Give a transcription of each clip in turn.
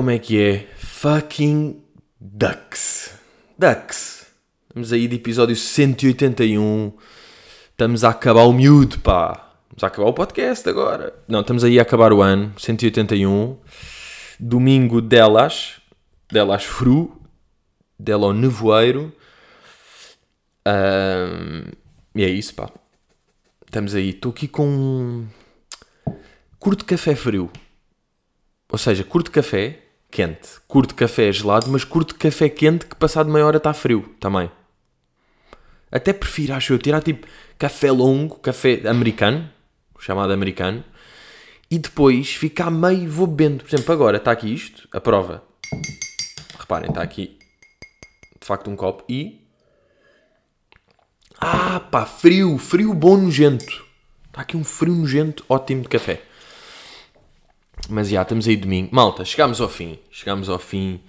Como é que é? Fucking Ducks. Ducks. Estamos aí de episódio 181. Estamos a acabar o miúdo, pá. Estamos a acabar o podcast agora. Não, estamos aí a acabar o ano. 181. Domingo delas. Delas fru. Dela nevoeiro. Ahm, e é isso, pá. Estamos aí. Estou aqui com. um Curto café frio. Ou seja, curto café quente. Curto café gelado, mas curto café quente que passado meia hora está frio também. Até prefiro, acho eu, tirar tipo café longo, café americano, chamado americano, e depois ficar meio vou bebendo. Por exemplo, agora está aqui isto, a prova. Reparem, está aqui de facto um copo e. Ah, pá, frio, frio bom nojento. Está aqui um frio nojento ótimo de café. Mas já, estamos aí domingo. Malta, chegámos ao fim. Chegámos ao fim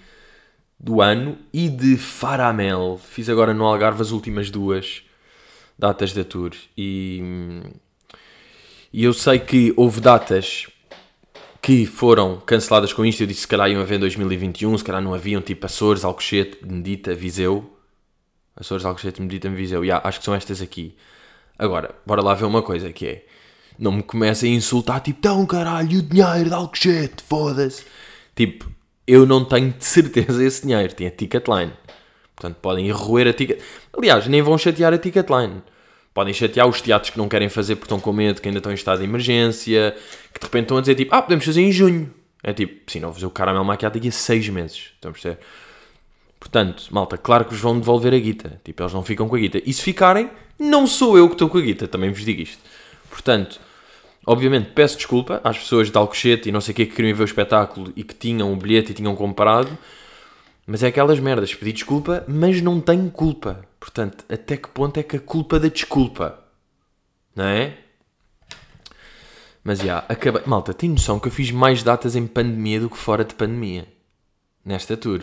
do ano e de Faramel. Fiz agora no Algarve as últimas duas datas da tour. E, e eu sei que houve datas que foram canceladas com isto. Eu disse se calhar iam haver em 2021, se calhar não haviam, tipo Açores, Alcochete, Medita, Viseu. Açores, Alcochete, Medita, Viseu. Já, acho que são estas aqui. Agora, bora lá ver uma coisa que é... Não me comecem a insultar, tipo, tão caralho, o dinheiro de Alcochete, foda-se. Tipo, eu não tenho de certeza esse dinheiro, tem a Ticketline. Portanto, podem roer a Ticket... Aliás, nem vão chatear a Ticketline. Podem chatear os teatros que não querem fazer porque estão com medo, que ainda estão em estado de emergência, que de repente estão a dizer, tipo, ah, podemos fazer em junho. É tipo, sim, não vou fazer o caramelo maquiado daqui a seis meses. Estão a perceber? Portanto, malta, claro que vos vão devolver a guita. Tipo, eles não ficam com a guita. E se ficarem, não sou eu que estou com a guita. Também vos digo isto. Portanto, obviamente, peço desculpa às pessoas de Alcochete e não sei o que que queriam ver o espetáculo e que tinham o bilhete e tinham comprado. Mas é aquelas merdas. Pedi desculpa, mas não tenho culpa. Portanto, até que ponto é que a culpa da desculpa? Não é? Mas já, acabei. Malta, tem noção que eu fiz mais datas em pandemia do que fora de pandemia? Nesta tour.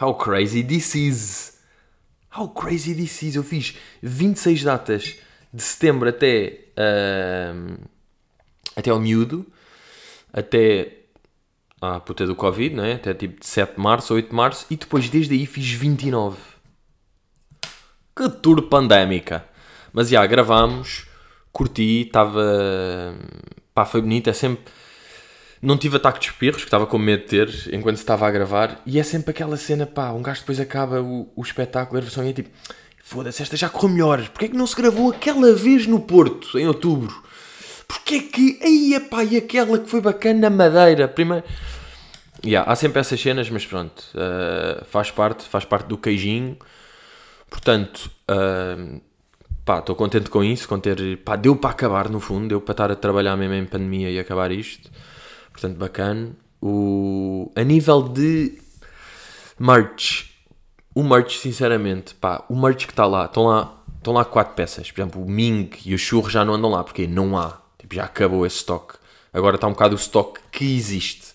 How crazy this is! How crazy this is! Eu fiz 26 datas de setembro até. ahm, até ao miúdo. Até. à puta do Covid, não é? Até tipo de 7 de março, 8 de março. E depois, desde aí, fiz 29. Que tour pandémica! Mas já, gravámos. Curti, estava. pá, foi bonito. É sempre. Não tive ataque de espirros, que estava com medo de ter enquanto estava a gravar. E é sempre aquela cena, pá, um gajo depois acaba o, o espetáculo, a gravação e é tipo, foda-se, esta já correu melhor. Porquê é que não se gravou aquela vez no Porto, em outubro? Porquê é que, aí, pá, e aquela que foi bacana na Madeira? Primeiro. Yeah, há sempre essas cenas, mas pronto, eh, faz parte, faz parte do queijinho. Portanto, eh, pá, estou contente com isso, com ter, pá, deu para acabar no fundo, deu para estar a trabalhar mesmo em pandemia e acabar isto. Portanto, bacana. O, a nível de merch, o merch, sinceramente, pá, o merch que está lá, estão lá, estão lá quatro peças. Por exemplo, o Ming e o Churro já não andam lá, porque não há. Tipo, já acabou esse stock. Agora está um bocado o stock que existe.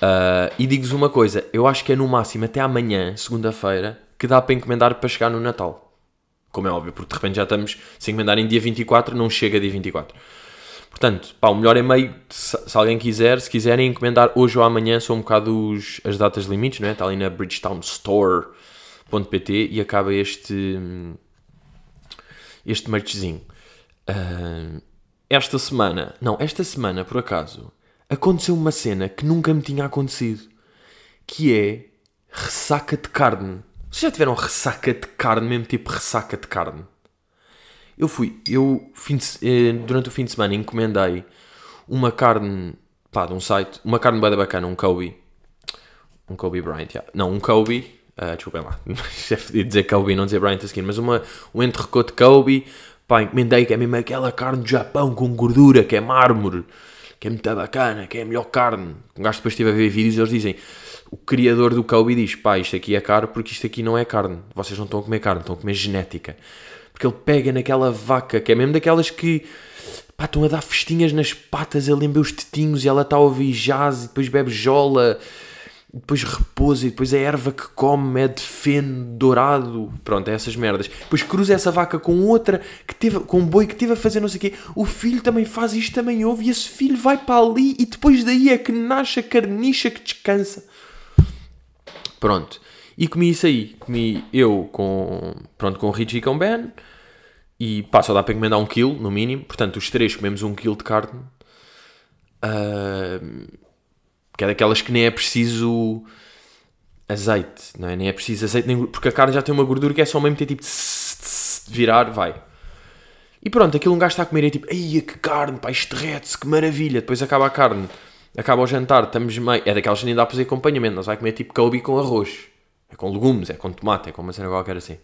Uh, e digo-vos uma coisa, eu acho que é no máximo até amanhã, segunda-feira, que dá para encomendar para chegar no Natal. Como é óbvio, porque de repente já estamos, se encomendarem dia 24, não chega dia 24. Portanto, pá, o melhor é meio, se, se alguém quiser, se quiserem encomendar hoje ou amanhã, são um bocado os, as datas limites, não é? Está ali na bridgetownstore.pt e acaba este, este merchzinho. Ah, esta semana, não, esta semana, por acaso, aconteceu uma cena que nunca me tinha acontecido, que é ressaca de carne. Vocês já tiveram ressaca de carne, mesmo tipo ressaca de carne? Eu fui, eu de eh, durante o fim de semana encomendei uma carne, pá, de um site, uma carne bem bacana, um Kobe. Um Kobe Bryant, yeah. não, um Kobe, ah, desculpem lá, é dizer Kobe, não dizer Bryant a seguir, mas uma, um entrecôte de Kobe, pá, encomendei que é mesmo aquela carne do Japão com gordura, que é mármore, que é muito bacana, que é a melhor carne. Um gajo depois estive a ver vídeos e eles dizem, o criador do Kobe diz, pá, isto aqui é caro porque isto aqui não é carne, vocês não estão a comer carne, estão a comer genética. Porque ele pega naquela vaca, que é mesmo daquelas que pá, estão a dar festinhas nas patas, ele lembrou os tetinhos e ela está a ouvir jazz e depois bebe jola. Depois repousa e depois a erva que come é de feno dourado. Pronto, é essas merdas. Depois cruza essa vaca com outra, que teve, com um boi que teve a fazer não sei o quê. O filho também faz isto, também ouve, e esse filho vai para ali e depois daí é que nasce a carniça que descansa. Pronto. E comi isso aí. Comi eu com, pronto, com o Richie e com o Ben. E pá, só dá para encomendar um quilo, no mínimo. Portanto, os três comemos um quilo de carne. Uh, que é daquelas que nem é preciso azeite, não é? Nem é preciso azeite, nem, porque a carne já tem uma gordura que é só mesmo ter tipo virar, vai. E pronto, aquilo um gajo está a comer e é tipo, ai que carne, pá, isto derrete-se, que maravilha. Depois acaba a carne, acaba o jantar, estamos meio. É daquelas que nem dá para fazer acompanhamento, nós vai comer tipo couve com arroz. É com legumes, é com tomate, é com uma cena qualquer assim.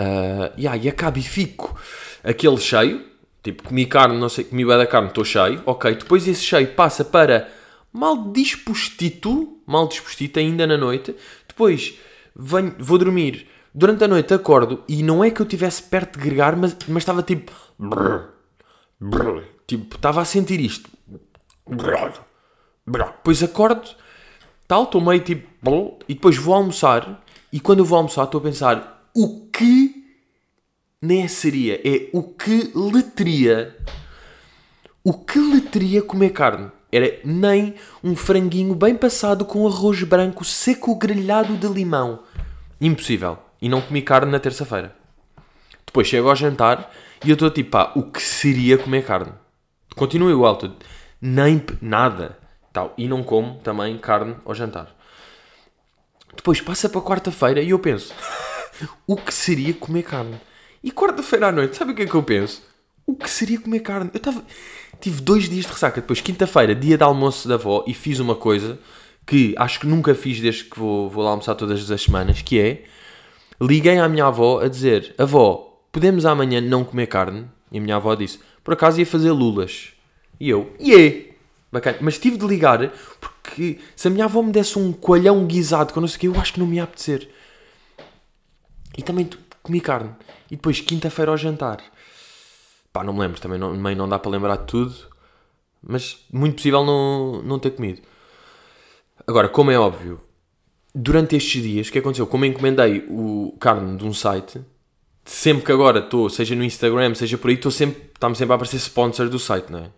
Uh, yeah, e acaba e fico aquele cheio, tipo, comi carne, não sei, comi bem da carne, estou cheio, ok. Depois esse cheio passa para mal dispostito, mal dispostito ainda na noite. Depois venho, vou dormir, durante a noite acordo e não é que eu estivesse perto de gregar, mas, mas estava tipo. Brrr, brrr, tipo, estava a sentir isto. Brrr, depois acordo, tal, estou meio tipo. E depois vou almoçar. E quando eu vou almoçar, estou a pensar: o que nem é seria, é o que lhe teria. O que lhe teria comer carne? Era nem um franguinho bem passado com arroz branco seco grelhado de limão. Impossível. E não comi carne na terça-feira. Depois chego ao jantar e eu estou tipo, pá, o que seria comer carne? Continua igual, tudo. Nem nada. Tal. E não como também carne ao jantar. Depois passa para quarta-feira e eu penso, o que seria comer carne? E quarta-feira à noite, sabe o que é que eu penso? O que seria comer carne? Eu. Tive dois dias de ressaca. Depois, quinta-feira, dia de almoço da avó, e fiz uma coisa que acho que nunca fiz desde que vou, vou lá almoçar todas as semanas, que é... Liguei à minha avó a dizer, avó, podemos amanhã não comer carne? E a minha avó disse, por acaso ia fazer lulas. E eu, yeah! Bacana. Mas tive de ligar, porque se a minha avó me desse um coalhão guisado com não sei o que, eu acho que não me ia apetecer. E também comi carne. E depois, quinta-feira ao jantar. Pá, não me lembro, também não, não dá para lembrar de tudo. Mas muito possível não, não ter comido. Agora, como é óbvio, durante estes dias, o que aconteceu? Como encomendei o carne de um site, sempre que agora estou, seja no Instagram, seja por aí, estou sempre, está-me sempre a aparecer sponsor do site, não é?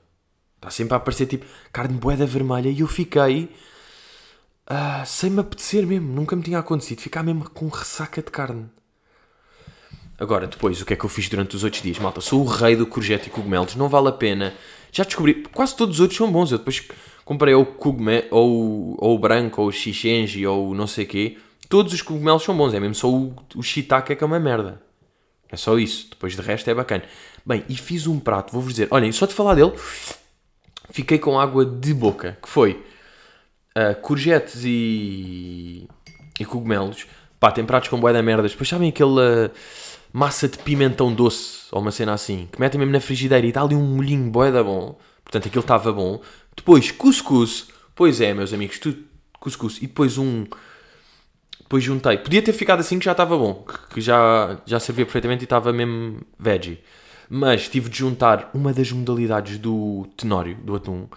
Está sempre a aparecer tipo carne boeda vermelha e eu fiquei uh, sem me apetecer mesmo, nunca me tinha acontecido, ficar mesmo com ressaca de carne. Agora, depois, o que é que eu fiz durante os outros dias? Malta, sou o rei do courgette e cogumelos, não vale a pena. Já descobri, quase todos os outros são bons. Eu depois comprei ou o cogumelo, ou, ou o branco, ou o ou não sei o quê. Todos os cogumelos são bons, é mesmo só o, o shiitake que é uma merda. É só isso, depois de resto é bacana. Bem, e fiz um prato, vou-vos dizer, olhem, só de falar dele, fiquei com água de boca, que foi uh, courgettes e, e cogumelos. Pá, tem pratos com boia da merda. Depois sabem aquele... Uh, massa de pimentão doce, ou uma cena assim, que metem mesmo na frigideira e dá ali um molhinho boeda bom. Portanto, aquilo estava bom. Depois, cuscuz. Pois é, meus amigos, tudo cuscuz. E depois um... Depois juntei. Podia ter ficado assim que já estava bom. Que já, já servia perfeitamente e estava mesmo veggie. Mas tive de juntar uma das modalidades do tenório, do atum,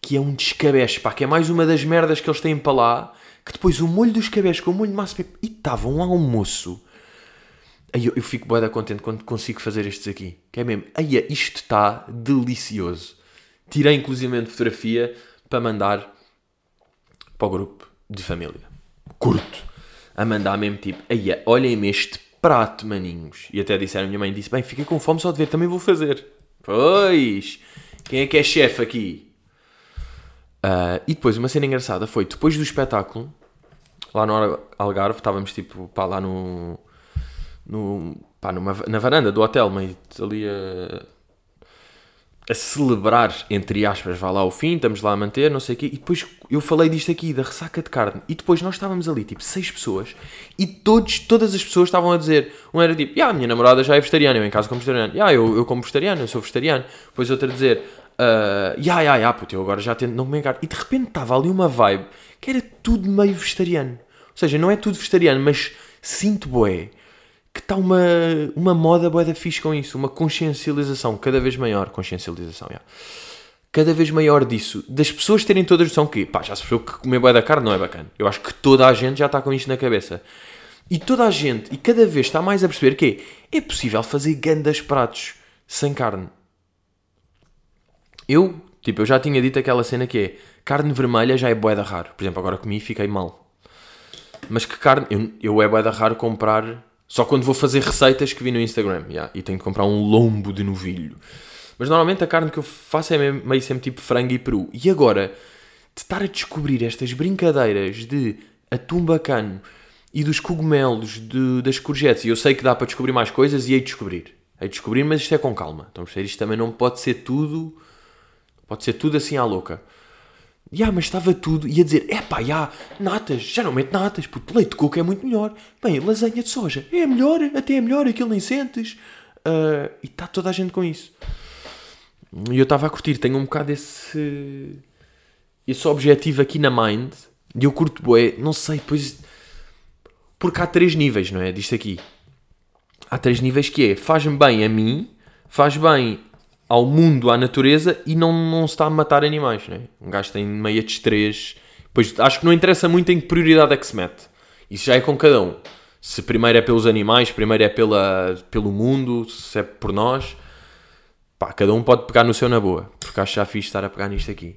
que é um descabeche, pá, que é mais uma das merdas que eles têm para lá, que depois o molho dos cabeços com o molho de massa... E estava um almoço eu, eu fico bem contente quando consigo fazer estes aqui. Que é mesmo, aí isto está delicioso. Tirei inclusive fotografia para mandar para o grupo de família. Curto. A mandar mesmo tipo, aí olhem-me este prato, maninhos. E até disseram, a minha mãe disse, bem, fiquei com fome só de ver, também vou fazer. Pois, quem é que é chefe aqui? Uh, e depois, uma cena engraçada foi, depois do espetáculo, lá no Algarve, estávamos tipo, pá, lá no no, pá, numa, na varanda do hotel, meio ali a, a celebrar, entre aspas, vá lá o fim, estamos lá a manter, não sei o quê. E depois eu falei disto aqui, da ressaca de carne. E depois nós estávamos ali, tipo, seis pessoas, e todos, todas as pessoas estavam a dizer: um era tipo, ah, minha namorada já é vegetariana, eu em casa como vegetariano, ah, eu, eu como vegetariano, eu sou vegetariano. Depois outra a dizer, uh, ya, ya, ya, puto, eu agora já tento não comer carne. E de repente estava ali uma vibe que era tudo meio vegetariano. Ou seja, não é tudo vegetariano, mas sinto boé que está uma, uma moda boa da fixe com isso, uma consciencialização cada vez maior, consciencialização, yeah. cada vez maior disso, das pessoas terem toda a noção que, pá, já se percebeu que comer bué da carne não é bacana. Eu acho que toda a gente já está com isto na cabeça. E toda a gente, e cada vez está mais a perceber que é, possível fazer grandes pratos sem carne. Eu, tipo, eu já tinha dito aquela cena que é, carne vermelha já é bué da raro. Por exemplo, agora comi e fiquei mal. Mas que carne, eu, eu é bué da raro comprar, só quando vou fazer receitas que vi no Instagram, yeah, e tenho de comprar um lombo de novilho. Mas normalmente a carne que eu faço é meio sempre tipo frango e peru. E agora, de estar a descobrir estas brincadeiras de atum bacano e dos cogumelos, de, das courgettes, e eu sei que dá para descobrir mais coisas e de descobrir. Hei de descobrir, mas isto é com calma. Perceber? Isto também não pode ser tudo... Pode ser tudo assim à louca. Ya, mas estava tudo. E a dizer, epá, já, natas, já não mete natas, porque leite de coco é muito melhor. Bem, lasanha de soja é melhor, até é melhor, aquilo nem sentes. Uh, e está toda a gente com isso. E eu estava a curtir, tenho um bocado esse, esse objetivo aqui na mind. E eu curto, bué, não sei, depois. Porque há três níveis, não é? Disto aqui. Há três níveis que é, faz-me bem a mim, faz bem ao mundo, à natureza e não, não se está a matar animais, não é? Um gajo tem meia de três. Pois acho que não interessa muito em que prioridade é que se mete. Isso já é com cada um. Se primeiro é pelos animais, primeiro é pela, pelo mundo, se é por nós. Pá, cada um pode pegar no seu na boa. Porque acho já fixe estar a pegar nisto aqui.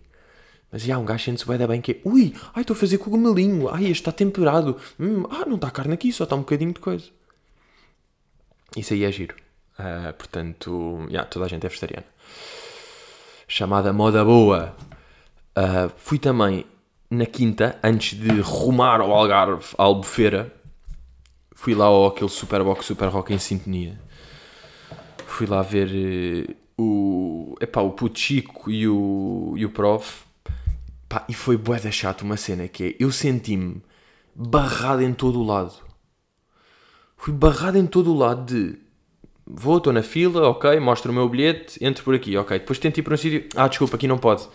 Mas já, um gajo sente-se bem, bem que é. Ui, ai, estou a fazer cogumelinho. Ai, este está temperado. Hum, ah, não está carne aqui, só está um bocadinho de coisa. Isso aí é giro. Uh, portanto, yeah, toda a gente é vegetariana. Chamada Moda Boa. Uh, fui também na quinta, antes de rumar ao Algarve, à Albufeira. Fui lá ao aquele Superbox Super Rock em sintonia. Fui lá ver uh, o, epá, o Puto Chico e o, e o Prof. E foi bué da chato uma cena que é, eu senti-me barrado em todo o lado. Fui barrado em todo o lado de vou, estou na fila, ok, mostro o meu bilhete, entro por aqui, ok. Depois tento ir para um sítio, ah, desculpa, aqui não pode,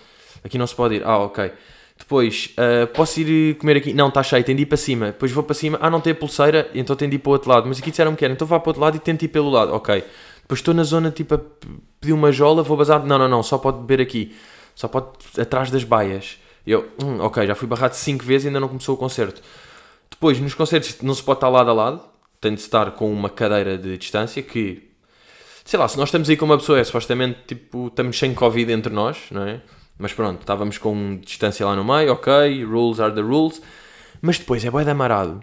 aqui não se pode ir, ah, ok. Depois, uh, posso ir comer aqui, não, está cheio, tenho de ir para cima. Depois vou para cima, ah, não tem a pulseira, então tenho de ir para o outro lado. Mas aqui disseram-me que era, então vá para o outro lado e tento ir pelo lado, ok. Depois estou na zona, tipo, a pedir uma jola, vou bazar, não, não, não, só pode beber aqui, só pode atrás das baias. Eu, hum, ok, já fui barrado 5 vezes e ainda não começou o concerto. Depois, nos concertos não se pode estar lado a lado, tem de estar com uma cadeira de distância que sei lá, se nós estamos aí com uma pessoa, é supostamente tipo, estamos sem Covid entre nós, não é? Mas pronto, estávamos com distância lá no meio, ok, rules are the rules. Mas depois é bué de amarado.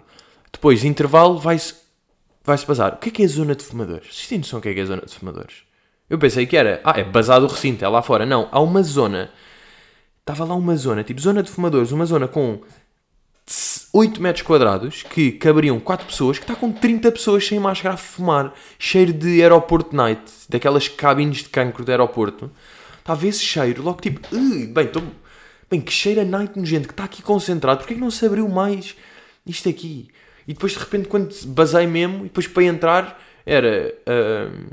Depois, intervalo, vai-se vai-se bazar. O que é que é a zona de fumadores? Vocês têm noção o que é que é a zona de fumadores? Eu pensei que era, ah, é basado o recinto, é lá fora. Não, há uma zona, estava lá uma zona, tipo zona de fumadores, uma zona com 8 metros quadrados que caberiam 4 pessoas, que está com 30 pessoas sem máscara a fumar, cheiro de aeroporto night, daquelas cabines de cancro do aeroporto. Está a ver esse cheiro, logo tipo, bem, tô, bem, que cheiro a night gente que está aqui concentrado, porque é que não se abriu mais isto aqui? E depois de repente, quando basei mesmo, e depois para entrar, era. Uh,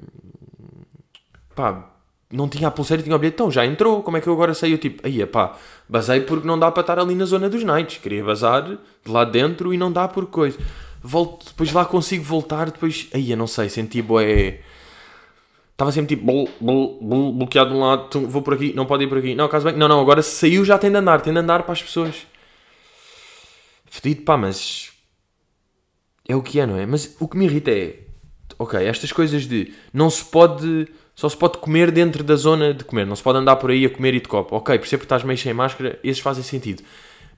pá, não tinha a pulseira tinha o bilhete, então já entrou, como é que eu agora saio? Tipo, aí pá, basei porque não dá para estar ali na zona dos nights, queria bazar de lá dentro e não dá por coisa. Volto, depois lá consigo voltar, depois, aí não sei, senti boé. Estava sempre tipo, bol, bol, bol, bloqueado de um lado, vou por aqui, não pode ir por aqui. Não, caso bem, não, não, agora saiu já tem de andar, tem de andar para as pessoas. Fedido, pá, mas. É o que é, não é? Mas o que me irrita é. Ok, estas coisas de não se pode só se pode comer dentro da zona de comer. Não se pode andar por aí a comer e de copo. Ok, percebo que estás meio sem máscara, esses fazem sentido.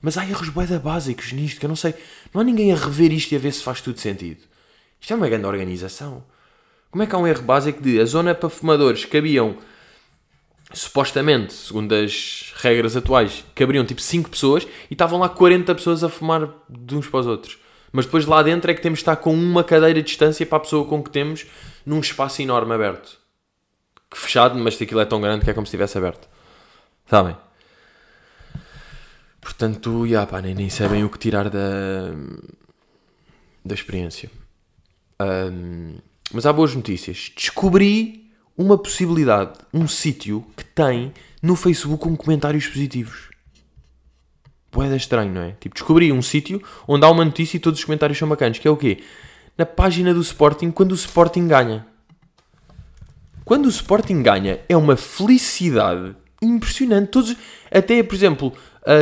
Mas há erros boeda básicos nisto, que eu não sei. Não há ninguém a rever isto e a ver se faz tudo sentido. Isto é uma grande organização. Como é que há um erro básico de a zona para fumadores cabiam, supostamente, segundo as regras atuais, caberiam tipo 5 pessoas e estavam lá 40 pessoas a fumar de uns para os outros. Mas depois lá dentro é que temos de estar com uma cadeira de distância para a pessoa com que temos num espaço enorme aberto fechado, mas aquilo é tão grande que é como se estivesse aberto. Sabem? Portanto, yeah, pá, nem, nem sabem o que tirar da, da experiência. Um, mas há boas notícias. Descobri uma possibilidade, um sítio que tem no Facebook com comentários positivos. Boeda estranho, não é? Tipo, descobri um sítio onde há uma notícia e todos os comentários são bacanas. Que é o quê? Na página do Sporting, quando o Sporting ganha. Quando o Sporting ganha, é uma felicidade impressionante. Todos, até, por exemplo,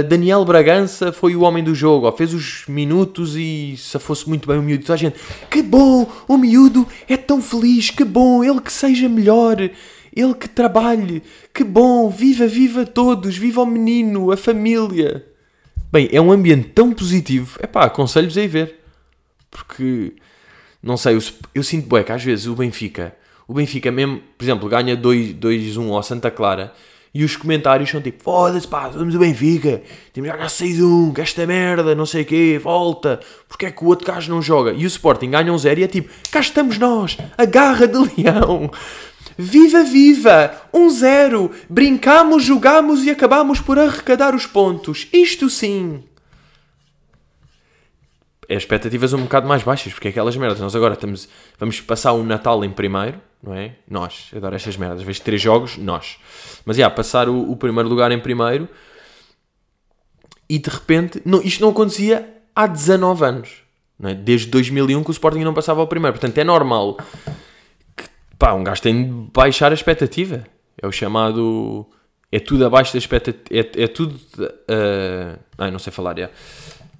Daniel Bragança foi o homem do jogo, ó, fez os minutos e se fosse muito bem o miúdo. Toda a gente, que bom, o miúdo é tão feliz, que bom, ele que seja melhor, ele que trabalhe, que bom, viva, viva todos, viva o menino, a família. Bem, é um ambiente tão positivo, é pá, aconselho-vos a ir ver. Porque, não sei, eu, eu sinto bué que às vezes o Benfica, o Benfica mesmo, por exemplo, ganha 2-1 ao Santa Clara e os comentários são tipo: foda-se, pá, vamos o Benfica, temos já ganhar 6-1, que esta merda, não sei o quê, volta, porque é que o outro gajo não joga? E o Sporting ganha um 0 e é tipo: cá estamos nós, a garra de leão, viva, viva, 1-0, brincamos, jogamos e acabamos por arrecadar os pontos, isto sim é expectativas um bocado mais baixas, porque é aquelas merdas. Nós agora estamos, vamos passar um Natal em primeiro, não é? Nós, adoro estas merdas. Vejo três jogos, nós. Mas, yeah, passar o, o, primeiro lugar em primeiro e de repente, não, isto não acontecia há 19 anos, não é? Desde 2001 que o Sporting não passava ao primeiro. Portanto, é normal que, pá, um gajo tem de baixar a expectativa. É o chamado... É tudo abaixo da expectativa... É, é tudo... Uh, ai, não sei falar, é...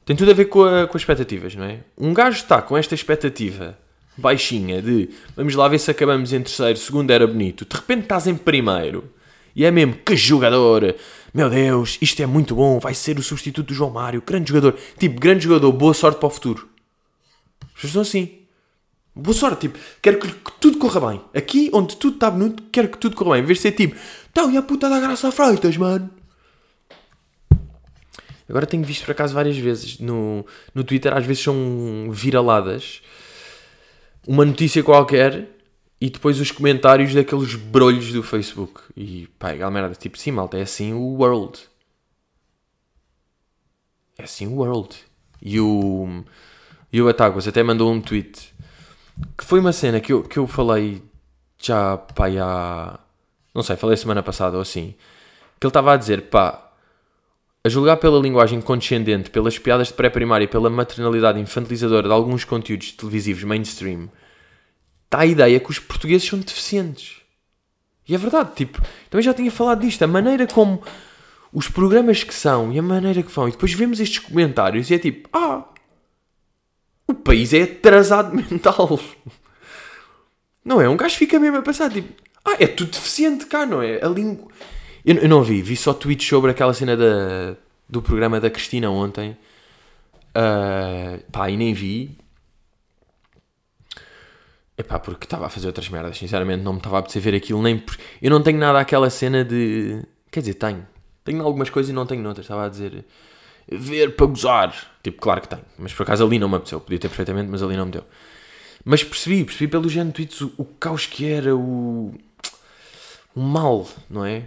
Tem tudo a ver com, a, com as expectativas, não é? Um gajo está com esta expectativa baixinha de vamos lá ver se acabamos em terceiro, segundo era bonito, de repente estás em primeiro e é mesmo que jogador, meu Deus, isto é muito bom, vai ser o substituto do João Mário, grande jogador, tipo, grande jogador, boa sorte para o futuro. As pessoas assim. Boa sorte, tipo, quero que, tudo corra bem. Aqui onde tudo está bonito, quero que tudo corra bem. Em vez de ser tipo, então e a puta da graça a Freitas, mano. Agora tenho visto por acaso várias vezes no, no Twitter, às vezes são viraladas uma notícia qualquer e depois os comentários daqueles brolhos do Facebook. E pá, merda, tipo, sim, malta, é assim o world. É assim o world. E o, e o Ataguas até mandou um tweet que foi uma cena que eu, que eu falei já, pá, há. Não sei, falei semana passada ou assim. Que ele estava a dizer, pá, a julgar pela linguagem condescendente, pelas piadas de pré-primária e pela maternalidade infantilizadora de alguns conteúdos televisivos mainstream, está a ideia que os portugueses são deficientes. E é verdade, tipo, também já tinha falado disto, a maneira como os programas que são e a maneira que vão, e depois vemos estes comentários e é tipo, ah, o país é atrasado mental. Não é? Um gajo fica mesmo a pensar, tipo, ah, é tudo deficiente cá, não é? A língua eu, eu não vi, vi só tweets sobre aquela cena da, do programa da Cristina ontem. Uh, pá, e nem vi. Epá, porque estava a fazer outras merdas. Sinceramente, não me estava a apetecer ver aquilo. Nem por... Eu não tenho nada aquela cena de. Quer dizer, tenho. Tenho algumas coisas e não tenho noutras. Estava a dizer. Ver para gozar. Tipo, claro que tenho. Mas por acaso ali não me apeteceu. Podia ter perfeitamente, mas ali não me deu. Mas percebi, percebi pelo género de tweets o, o caos que era, o. o mal, não é?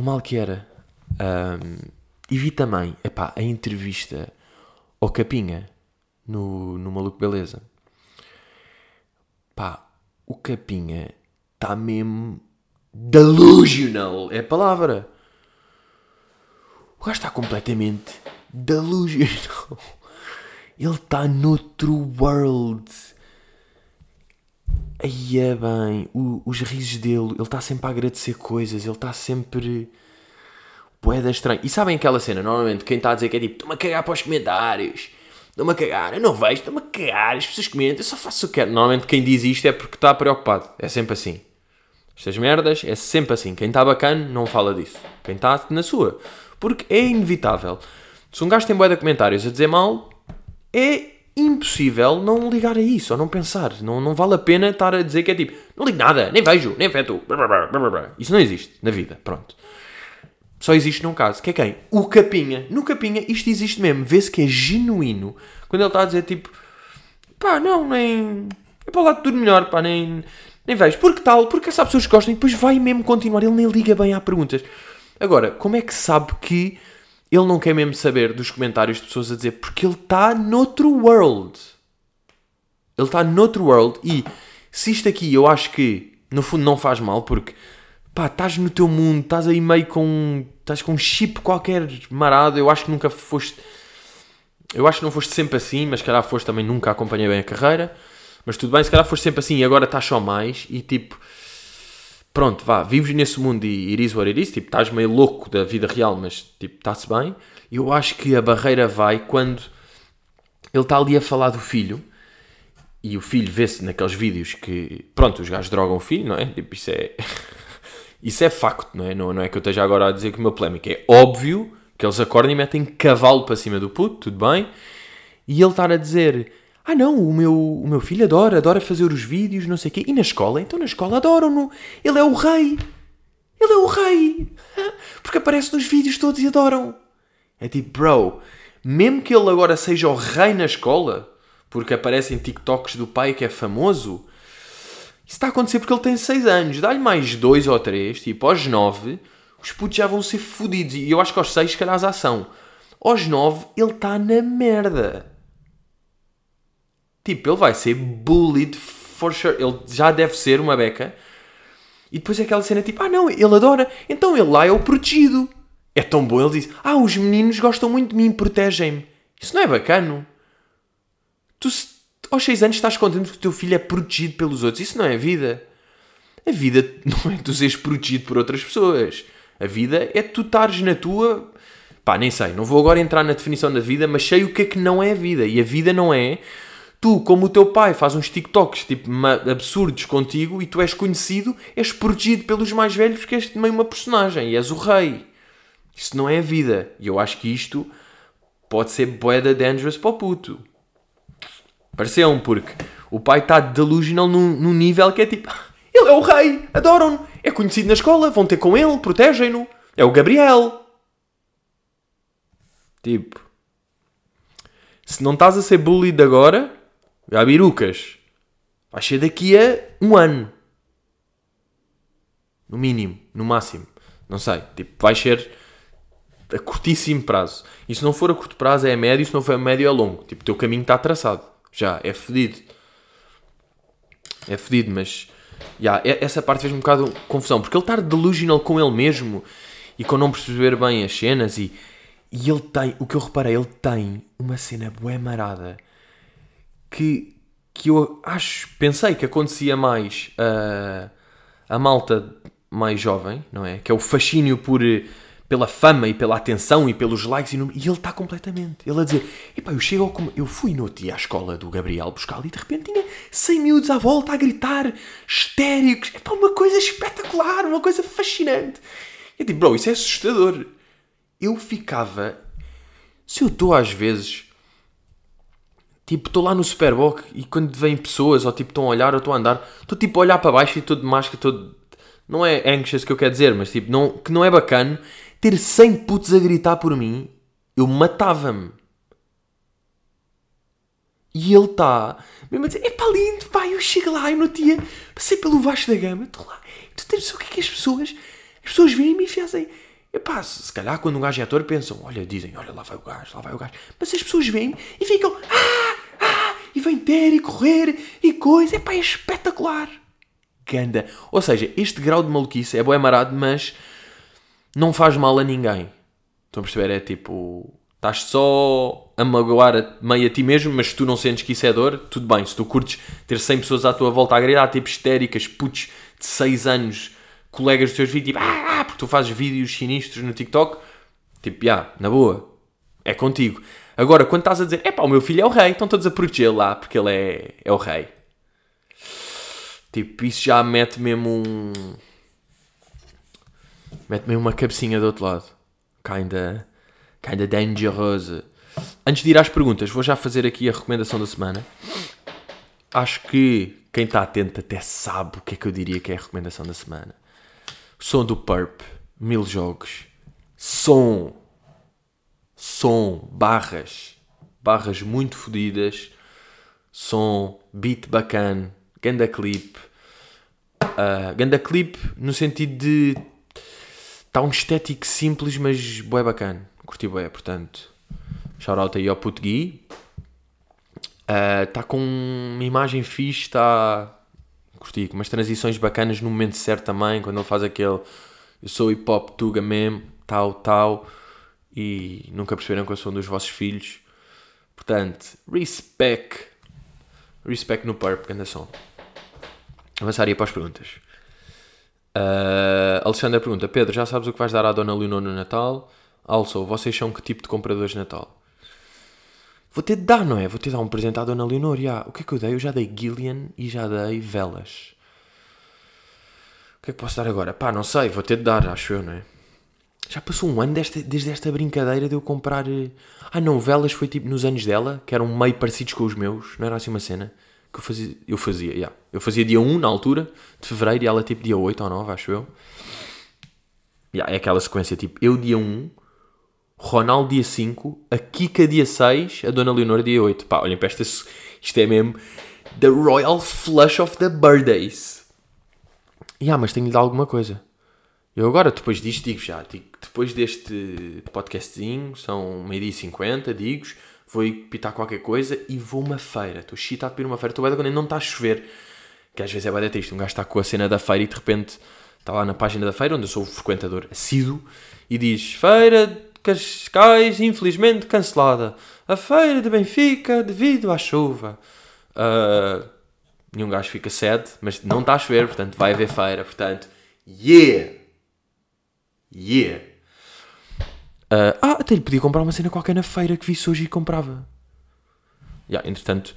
O mal que era. Um, e vi também, epá, a entrevista ao Capinha no, no Maluco Beleza. Pá, o Capinha está mesmo delusional. É a palavra. O gajo está completamente delusional. Ele está noutro world. Aí é bem, o, os risos dele, ele está sempre a agradecer coisas, ele está sempre. Poeda estranho. E sabem aquela cena, normalmente, quem está a dizer que é tipo, estou-me a cagar para os comentários, estou-me a cagar, eu não vejo, estou-me a cagar, as pessoas comentam, eu só faço o que quero. Normalmente quem diz isto é porque está preocupado, é sempre assim. Estas merdas é sempre assim. Quem está bacana não fala disso. Quem está na sua. Porque é inevitável. Se um gajo tem boia comentários a dizer mal, é impossível não ligar a isso, ou não pensar. Não, não vale a pena estar a dizer que é tipo, não ligo nada, nem vejo, nem afeto. Isso não existe na vida, pronto. Só existe num caso, que é quem? O Capinha. No Capinha isto existe mesmo, vê-se que é genuíno. Quando ele está a dizer tipo, pá, não, nem... É para lá tudo melhor, pá, nem... Nem vejo. Porque tal, porque essas pessoas gostam e depois vai mesmo continuar. Ele nem liga bem a perguntas. Agora, como é que sabe que ele não quer mesmo saber dos comentários de pessoas a dizer porque ele está noutro world. Ele está noutro world e se isto aqui eu acho que no fundo não faz mal porque pá, estás no teu mundo, estás aí meio com. estás com um chip qualquer marado. Eu acho que nunca foste. Eu acho que não foste sempre assim, mas se calhar foste também, nunca acompanhei bem a carreira. Mas tudo bem, se calhar foste sempre assim e agora estás só mais e tipo. Pronto, vá, vives nesse mundo e iris what it is, tipo, estás meio louco da vida real, mas tipo, está-se bem. Eu acho que a barreira vai quando ele está ali a falar do filho e o filho vê-se naqueles vídeos que, pronto, os gajos drogam o filho, não é? Tipo, isso é. isso é facto, não é? Não, não é que eu esteja agora a dizer que o meu polémico é óbvio que eles acordam e metem cavalo para cima do puto, tudo bem? E ele estar a dizer: Ah, não, o meu, o meu filho adora, adora fazer os vídeos, não sei o quê. E na escola? Então na escola adoram-no. Ele é o rei. Ele é o rei. Porque aparece nos vídeos todos e adoram. É tipo, bro, mesmo que ele agora seja o rei na escola, porque aparecem TikToks do pai que é famoso, isso está a acontecer porque ele tem 6 anos. Dá-lhe mais 2 ou 3, tipo, aos 9, os putos já vão ser fodidos. E eu acho que aos 6, calhar, a ação. Aos 9, ele está na merda. Tipo, ele vai ser bullied for sure. Ele já deve ser uma beca. E depois é aquela cena tipo, ah não, ele adora, então ele lá é o protegido. É tão bom, ele diz, ah, os meninos gostam muito de mim, protegem-me. Isso não é bacano. Tu, aos 6 anos, estás contente que o teu filho é protegido pelos outros. Isso não é vida. A vida não é tu seres protegido por outras pessoas. A vida é tu estares na tua. Pá, nem sei, não vou agora entrar na definição da vida, mas sei o que é que não é a vida. E a vida não é tu, como o teu pai, faz uns TikToks tipo absurdos contigo e tu és conhecido, és protegido pelos mais velhos porque és meio uma personagem e és o rei. Isso não é a vida. E eu acho que isto pode ser boeda dangerous para o puto. Pareceu-me, porque o pai está delusional num, num nível que é tipo: ele é o rei, adoram-no, é conhecido na escola, vão ter com ele, protegem-no. É o Gabriel. Tipo, se não estás a ser bullied agora, Gabirucas, vais ser daqui a um ano. No mínimo, no máximo. Não sei. Tipo, vais ser a curtíssimo prazo. E se não for a curto prazo é a médio, se não for a médio é a longo. Tipo, o teu caminho está traçado. Já, é fedido. É fedido, mas... Yeah, essa parte fez-me um bocado confusão. Porque ele está delusional com ele mesmo e com não perceber bem as cenas e... E ele tem... O que eu reparei, ele tem uma cena bué marada que... Que eu acho... Pensei que acontecia mais a... A malta mais jovem, não é? Que é o fascínio por pela fama e pela atenção e pelos likes e, no... e ele está completamente. Ele a dizer: Epá, eu chego. Eu fui no dia à escola do Gabriel buscar e de repente tinha 100 miúdos à volta a gritar, histéricos. Epá, uma coisa espetacular, uma coisa fascinante. Eu digo, bro, isso é assustador. Eu ficava. Se eu estou às vezes. Tipo, estou lá no Superboc e quando vêm pessoas ou tipo estão a olhar ou estou a andar, estou tipo a olhar para baixo e estou de máscara, estou. Não é anxious que eu quero dizer, mas tipo, não, que não é bacana ter 100 putos a gritar por mim, eu matava-me. E ele está mesmo a dizer: é pá, lindo, pá, eu chego lá, eu no dia passei pelo Vasco da Gama, estou lá, tu tens o que é que as pessoas, as pessoas vêm e fazem. Se calhar quando um gajo é ator pensam, olha, dizem, olha, lá vai o gajo, lá vai o gajo. Mas as pessoas vêm e ficam, ah, e vêm ter e correr e coisa, epá, é espetacular. Ganda. Ou seja, este grau de maluquice é boé marado, mas não faz mal a ninguém. Estão a perceber? É tipo, estás só a magoar meio a ti mesmo, mas se tu não sentes que isso é dor, tudo bem. Se tu curtes ter 100 pessoas à tua volta a gritar, tipo histéricas, putos de 6 anos, colegas dos teus vídeos, tipo, ah, ah, porque tu fazes vídeos sinistros no TikTok, tipo, já, yeah, na boa, é contigo. Agora, quando estás a dizer, é pá, o meu filho é o rei, estão todos a protegê-lo lá, porque ele é, é o rei. Tipo, isso já mete mesmo um Mete-me uma cabecinha do outro lado. Kinda, kinda dangerosa. Antes de ir às perguntas, vou já fazer aqui a recomendação da semana. Acho que quem está atento até sabe o que é que eu diria que é a recomendação da semana. Som do Purp, mil jogos. Som. Som, barras. Barras muito fodidas. Som, beat bacana. Ganda clip. Uh, ganda clip no sentido de Está um estético simples, mas bué bacana. Curti bué, portanto. Shoutout aí ao Puto Gui. Está uh, com uma imagem fixe, está... Curti, com umas transições bacanas no momento certo também, quando ele faz aquele... Eu sou hip hop tuga mesmo, tal, tal. E nunca perceberam sou um dos vossos filhos. Portanto, respect. Respect no Purp, grande som. Avançaria para as perguntas. Uh, Alexandra pergunta: Pedro, já sabes o que vais dar à Dona Leonor no Natal? Also, vocês são que tipo de compradores de Natal? Vou ter de dar, não é? Vou ter de dar um presente à Dona Leonor. Yeah. O que é que eu dei? Eu já dei Gillian e já dei velas. O que é que posso dar agora? Pá, não sei, vou ter de dar, acho eu, não é? Já passou um ano desta, desde esta brincadeira de eu comprar. Ah, não, velas foi tipo nos anos dela, que eram meio parecidos com os meus, não era assim uma cena? Que eu fazia, eu fazia, yeah. Eu fazia dia 1 na altura, de fevereiro, e ela tipo dia 8 ou 9, acho eu. Yeah, é aquela sequência tipo, eu dia 1, Ronaldo dia 5, a Kika dia 6, a Dona Leonor dia 8. Pá, olhem para esta. Isto é mesmo. The Royal Flush of the Birthdays. Yeah, mas tenho de alguma coisa. Eu agora, depois disto, digo já. Digo, depois deste podcastzinho, são meio-dia e 50, digo vou ir pitar qualquer coisa e vou uma feira. Estou excitado para ir uma feira. Estou bem quando não está a chover. Que às vezes é bem triste. Um gajo está com a cena da feira e de repente está lá na página da feira, onde eu sou o frequentador assíduo, e diz: Feira de Cascais, infelizmente cancelada. A feira de Benfica devido à chuva. Uh, nenhum gajo fica sede, mas não está a chover, portanto vai haver feira. Portanto, yeah! Yeah! Uh, ah, até lhe podia comprar uma cena qualquer na feira que visse hoje e comprava. Yeah, entretanto,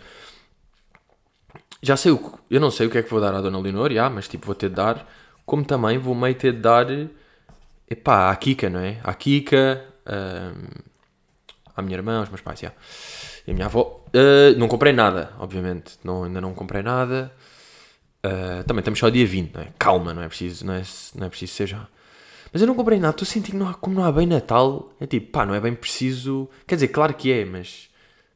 já sei o que. Eu não sei o que é que vou dar à Dona Leonor, yeah, mas tipo, vou ter de dar. Como também vou meio ter de dar. Epá, à Kika, não é? À Kika, uh, à minha irmã, aos meus pais, yeah. e a minha avó. Uh, não comprei nada, obviamente. Não, ainda não comprei nada. Uh, também estamos só dia 20, não é? Calma, não é preciso, não é, não é preciso ser já. Mas eu não comprei nada, estou sentindo que não há, como não há bem Natal. É tipo, pá, não é bem preciso. Quer dizer, claro que é, mas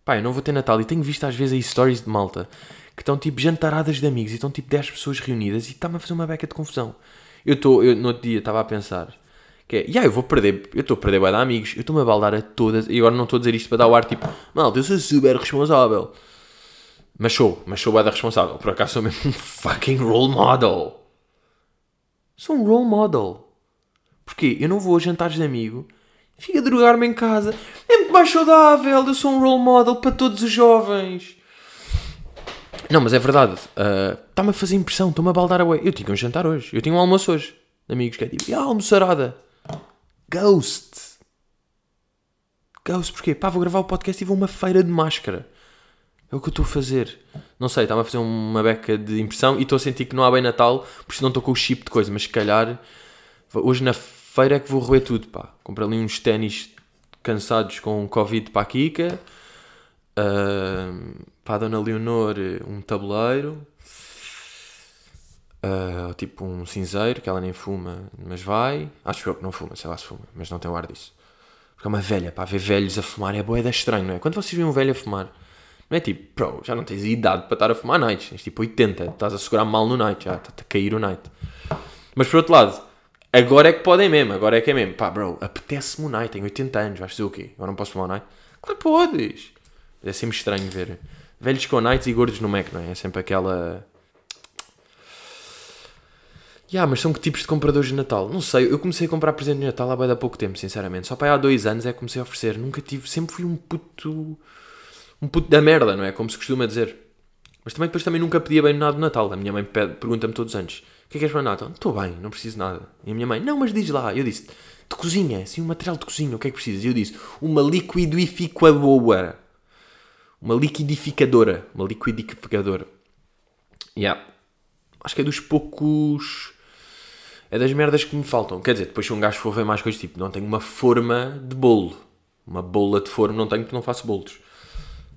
pá, eu não vou ter Natal. E tenho visto às vezes aí stories de malta que estão tipo jantaradas de amigos e estão tipo 10 pessoas reunidas e está-me a fazer uma beca de confusão. Eu estou, no outro dia estava a pensar que é, yeah, eu vou perder, eu estou a perder vai dar amigos, eu estou-me a baldar a todas, e agora não estou a dizer isto para dar o ar tipo, malta, eu sou super responsável. Mas sou, mas sou da responsável. Por acaso sou mesmo um fucking role model. Sou um role model. Porquê? Eu não vou a jantares de amigo, fico a drogar-me em casa. É muito mais saudável, eu sou um role model para todos os jovens. Não, mas é verdade. Uh, Está-me a fazer impressão, estou-me a baldar a way. Eu tinha um jantar hoje, eu tinha um almoço hoje. Amigos que é tipo, ah, almoçarada. Ghost. Ghost, porquê? Pá, vou gravar o podcast e vou uma feira de máscara. É o que eu estou a fazer. Não sei, está-me a fazer uma beca de impressão e estou a sentir que não há bem Natal, por isso não estou com o chip de coisa, mas se calhar hoje na feira é que vou roer tudo, pá. Comprei ali uns ténis cansados com Covid para a Kika. Uh, para a Dona Leonor, um tabuleiro. Uh, tipo um cinzeiro, que ela nem fuma, mas vai. Acho eu que não fuma, sei lá se fuma, mas não tem o ar disso. Porque é uma velha, pá, ver velhos a fumar é boeda estranho, não é? Quando vocês veem um velho a fumar, não é tipo, bro, já não tens idade para estar a fumar nights, tens tipo 80, estás a segurar mal no night, já está a cair o night. Mas por outro lado, Agora é que podem mesmo, agora é que é mesmo. Pá, bro, apetece-me o night, tenho 80 anos, vais fazer o quê? Agora não posso fumar o night? Claro que podes. É sempre estranho ver velhos com nights e gordos no Mac, não é? É sempre aquela. Yeah, mas são que tipos de compradores de Natal? Não sei, eu comecei a comprar presente de Natal há bem há pouco tempo, sinceramente. Só para há dois anos é que comecei a oferecer. Nunca tive, sempre fui um puto. um puto da merda, não é? Como se costuma dizer. Mas também depois também nunca pedia bem nada de Natal. A minha mãe pergunta-me todos os anos o que é que és para Natal? Estou bem, não preciso nada. E a minha mãe, não, mas diz lá. Eu disse, de cozinha, sim, um material de cozinha, o que é que precisas? E eu disse, uma liquidificadora. Uma liquidificadora. Uma liquidificadora. Yeah. Acho que é dos poucos. É das merdas que me faltam. Quer dizer, depois se um gajo for ver mais coisas, tipo, não tenho uma forma de bolo. Uma bola de forma não tenho porque não faço bolos.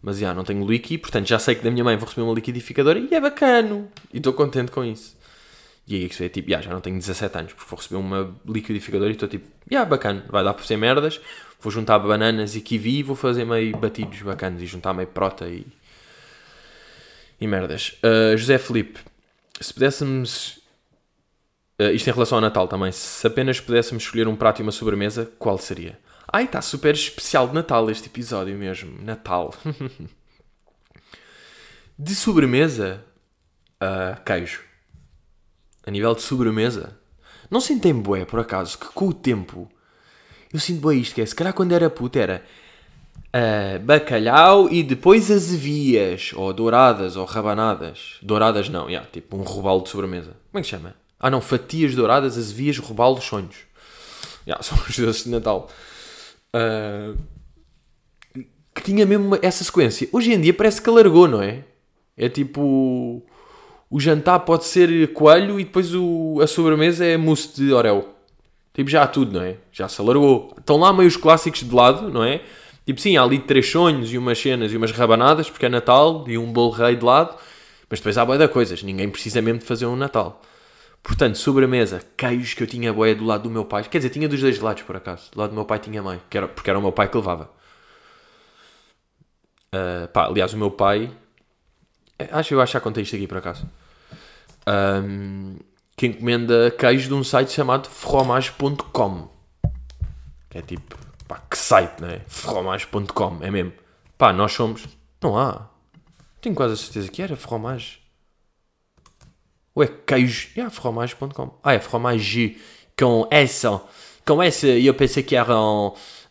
Mas já, não tenho liqui, portanto já sei que da minha mãe vou receber uma liquidificadora e é bacano. E estou contente com isso. E aí é tipo, yeah, já não tenho 17 anos, porque vou receber uma liquidificadora e estou tipo, yeah, bacana, vai dar para ser merdas. Vou juntar bananas e kiwi e vou fazer meio batidos bacanas e juntar meio prota e, e merdas. Uh, José Felipe, se pudéssemos. Uh, isto em relação ao Natal também. Se apenas pudéssemos escolher um prato e uma sobremesa, qual seria? Ai, está super especial de Natal este episódio mesmo. Natal. de sobremesa, uh, queijo a nível de sobremesa, não sentem bué, por acaso, que com o tempo eu sinto bué isto, que é, se calhar quando era puto era uh, bacalhau e depois azevias, ou douradas, ou rabanadas. Douradas não, yeah, tipo um robalo de sobremesa. Como é que se chama? Ah não, fatias douradas, azevias, robalos, sonhos. Yeah, são os doces de Natal. Uh, que tinha mesmo essa sequência. Hoje em dia parece que alargou, não é? É tipo. O jantar pode ser coelho e depois o, a sobremesa é mousse de Orel. Tipo, já há tudo, não é? Já se alargou. Estão lá meio os clássicos de lado, não é? Tipo, sim, há ali três sonhos e umas cenas e umas rabanadas, porque é Natal, e um bolo rei de lado. Mas depois há boia de coisas. Ninguém precisa mesmo de fazer um Natal. Portanto, sobremesa, queijos que eu tinha boia do lado do meu pai. Quer dizer, tinha dos dois lados, por acaso. Do lado do meu pai tinha mãe. Que era, porque era o meu pai que levava. Uh, pá, aliás, o meu pai... Acho, eu acho que já contei isto aqui, por acaso. Um, que encomenda queijo de um site chamado fromage.com. Que é tipo, pá, que site, não é? Fromage.com, é mesmo. Pá, nós somos. Não há. Tenho quase a certeza que era fromage. Ou é queijo? Yeah, fromage.com. Ah, é fromage com S. Com S, eu pensei que era um,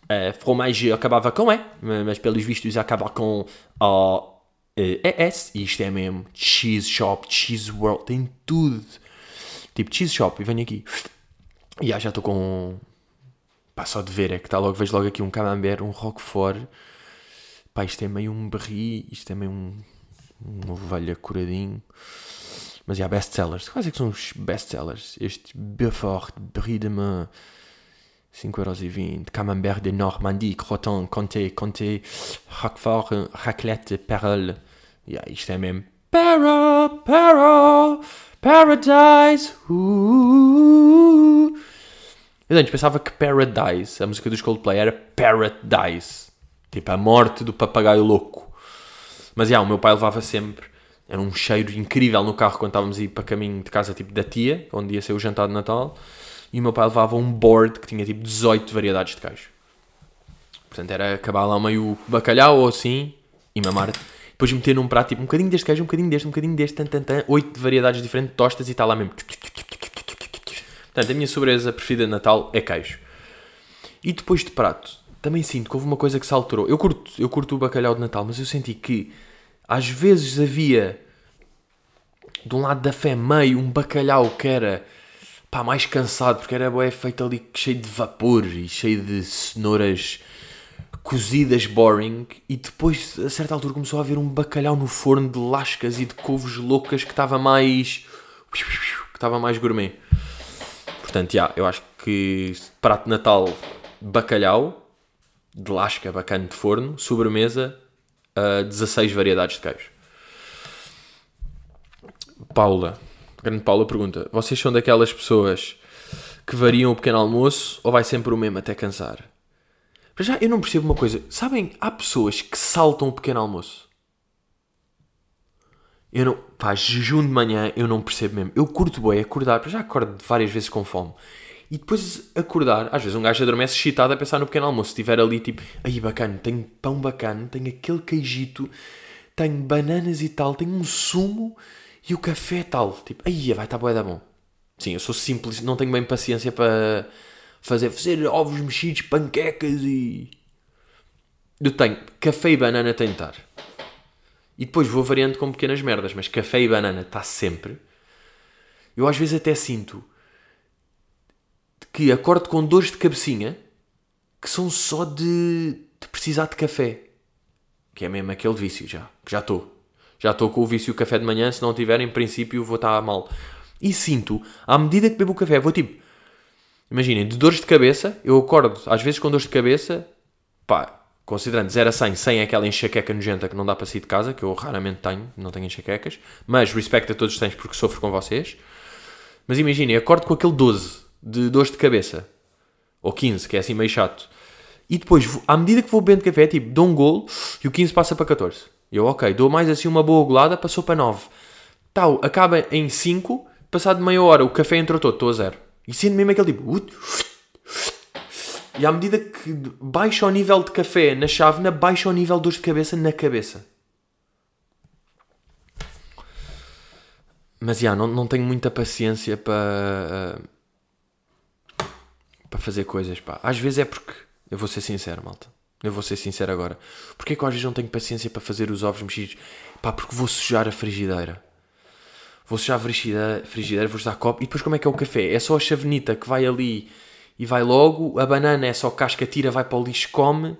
uh, fromage, acabava com E, mas pelos vistos acaba com uh, ES. E isto é mesmo Cheese Shop, Cheese World, tem tudo. Tipo Cheese Shop, e venho aqui. E já estou com. Pá, só de ver, é que está logo, vejo logo aqui um camembert, um roquefort. Pá, isto é meio um berri, isto é meio um. uma ovelha curadinho. Mas há yeah, best-sellers. Quais é que são os best-sellers? Este Beaufort, Brie de Main, 5,20€. Camembert de Normandie, Croton, Comté, Comté, Roquefort, Raclette, Perle. Yeah, isto é mesmo. Para, para, Paradise. Uh. Eu antes pensava que Paradise, a música dos Coldplay, era Paradise. Tipo, a morte do papagaio louco. Mas, yeah, o meu pai levava sempre. Era um cheiro incrível no carro quando estávamos a ir para caminho de casa, tipo, da tia, onde ia ser o jantar de Natal. E o meu pai levava um board que tinha, tipo, 18 variedades de queijo. Portanto, era acabar lá meio bacalhau ou assim e mamar depois meter num prato, tipo, um bocadinho deste queijo, um bocadinho deste, um bocadinho deste, tan, tan, tan, oito variedades diferentes, tostas e está lá mesmo. Portanto, a minha sobremesa preferida de Natal é queijo. E depois de prato, também sinto que houve uma coisa que se alterou. Eu curto, eu curto o bacalhau de Natal, mas eu senti que às vezes havia de um lado da fé meio um bacalhau que era pá, mais cansado, porque era bué, feito ali cheio de vapor e cheio de cenouras cozidas boring e depois a certa altura começou a haver um bacalhau no forno de lascas e de couves loucas que estava mais que estava mais gourmet. Portanto, já, eu acho que prato de Natal bacalhau de lasca bacana de forno sobremesa uh, 16 variedades de queijo Paula grande Paula pergunta vocês são daquelas pessoas que variam o pequeno almoço ou vai sempre o mesmo até cansar para já, eu não percebo uma coisa. Sabem, há pessoas que saltam o pequeno almoço. Eu não. Pá, jejum de manhã eu não percebo mesmo. Eu curto bem acordar, para já acordo várias vezes com fome. E depois acordar, às vezes um gajo adormece excitado a pensar no pequeno almoço. Se estiver ali tipo, aí bacana, tenho pão bacana, tenho aquele queijito, tenho bananas e tal, tenho um sumo e o café tal. Tipo, aí vai estar tá boa da bom. Sim, eu sou simples, não tenho bem paciência para fazer, fazer ovos mexidos, panquecas e. Eu tenho café e banana tentar. E depois vou variando com pequenas merdas, mas café e banana está sempre. Eu às vezes até sinto que acordo com dores de cabecinha que são só de, de precisar de café. Que é mesmo aquele vício já. Que já estou. Já estou com o vício café de manhã. Se não tiver, em princípio, vou estar mal. E sinto, à medida que bebo o café, vou tipo Imaginem, de dores de cabeça, eu acordo às vezes com dores de cabeça, pá, considerando 0 a 100, 100 é aquela enxaqueca nojenta que não dá para sair de casa, que eu raramente tenho, não tenho enxaquecas, mas respeito a todos os 100 porque sofro com vocês. Mas imaginem, acordo com aquele 12 de dores de cabeça, ou 15, que é assim meio chato, e depois, à medida que vou bebendo café, tipo, dou um golo e o 15 passa para 14. Eu, ok, dou mais assim uma boa golada, passou para 9. Tal, acaba em 5, passado meia hora o café entrou todo, estou a zero. E sendo mesmo aquele tipo. E à medida que baixa o nível de café na chávena, baixa o nível de dor de cabeça na cabeça. Mas já, não, não tenho muita paciência para. para fazer coisas, pá. Às vezes é porque. Eu vou ser sincero, malta. Eu vou ser sincero agora. Porquê que eu às vezes não tenho paciência para fazer os ovos mexidos? Pá, porque vou sujar a frigideira vou sujar a frigideira, frigideira, vou sujar copo. E depois como é que é o café? É só a chavenita que vai ali e vai logo. A banana é só casca, tira, vai para o lixo, come.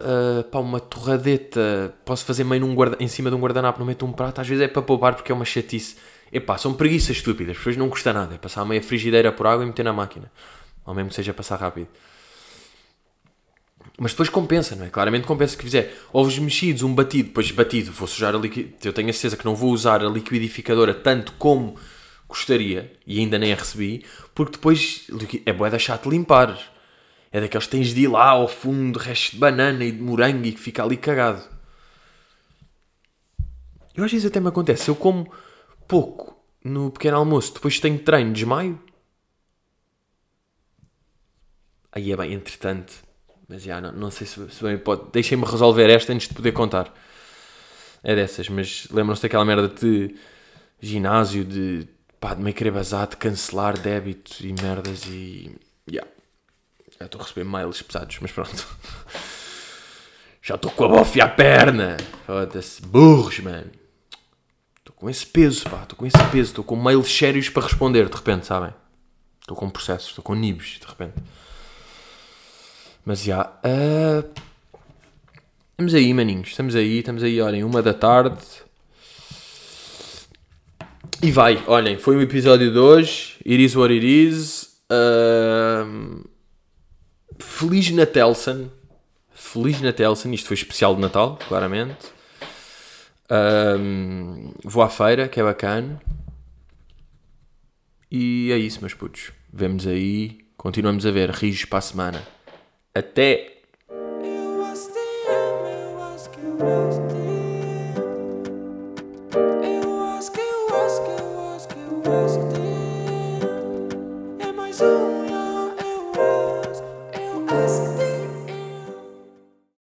Uh, uma torradeta, posso fazer meio num guarda, em cima de um guardanapo, não meto um prato. Às vezes é para poupar porque é uma chatice. Epá, são preguiças estúpidas, depois não custa nada. É passar meia frigideira por água e meter na máquina. Ao mesmo que seja passar rápido. Mas depois compensa, não é? Claramente compensa que fizer ovos mexidos, um batido, depois batido, vou sujar a liquid... Eu tenho a certeza que não vou usar a liquidificadora tanto como gostaria, e ainda nem a recebi, porque depois é boa chato limpar. É daqueles que tens de ir lá ao fundo, resto de banana e de morango e que fica ali cagado. Eu às vezes até me acontece, eu como pouco no pequeno almoço, depois tenho treino, desmaio. Aí é bem, entretanto, mas já, não, não sei se, se bem pode. Deixem-me resolver esta antes de poder contar. É dessas, mas lembram-se daquela merda de ginásio, de pá, de meio querer bazar, de cancelar débitos e merdas e. Yeah. Já estou a receber mails pesados, mas pronto. Já estou com a bofia à perna. Foda-se. Burros, mano. Estou com esse peso, pá. Estou com esse peso. Estou com mails sérios para responder, de repente, sabem? Estou com processos, estou com nibs, de repente. Mas já. Uh... Estamos aí, maninhos. Estamos aí, estamos aí, olhem, uma da tarde. E vai, olhem, foi um episódio de hoje. It is what it is. Uh... Feliz Natelson. Feliz Natelson. Isto foi especial de Natal, claramente. Uh... Vou à feira, que é bacana. E é isso, meus putos. Vemos aí. Continuamos a ver. Rijos para a semana. Até!